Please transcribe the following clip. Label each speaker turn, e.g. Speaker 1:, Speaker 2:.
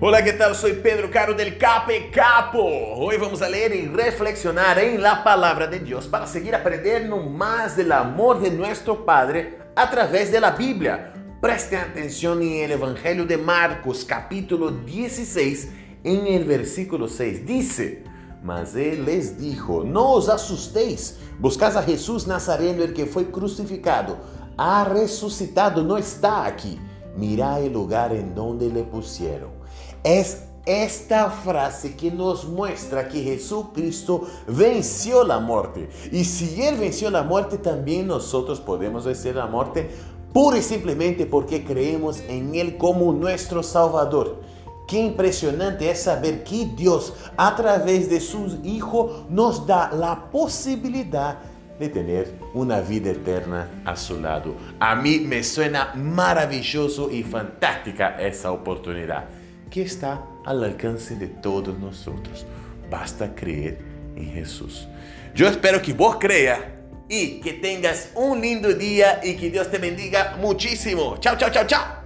Speaker 1: Hola, ¿qué tal? Soy Pedro Caro del Cape Capo. Hoy vamos a leer y reflexionar en la palabra de Dios para seguir aprendiendo más del amor de nuestro Padre a través de la Biblia. Presten atención en el de Marcos, capítulo 16, en el versículo 6. Dice, mas él les dijo, no os asustéis, buscad a Jesús Nazareno, el que fue crucificado. Ha resucitado, no está aquí. Mirad el lugar en donde le pusieron. Es esta frase que nos muestra que Jesucristo venció la muerte. Y si Él venció la muerte, también nosotros podemos vencer la muerte pura y simplemente porque creemos en Él como nuestro Salvador. Qué impresionante es saber que Dios a través de su Hijo nos da la posibilidad de tener una vida eterna a su lado. A mí me suena maravilloso y fantástica esa oportunidad que está al alcance de todos nosotros. Basta creer en Jesús. Yo espero que vos creas y que tengas un lindo día y que Dios te bendiga muchísimo. Chao, chao, chao, chao.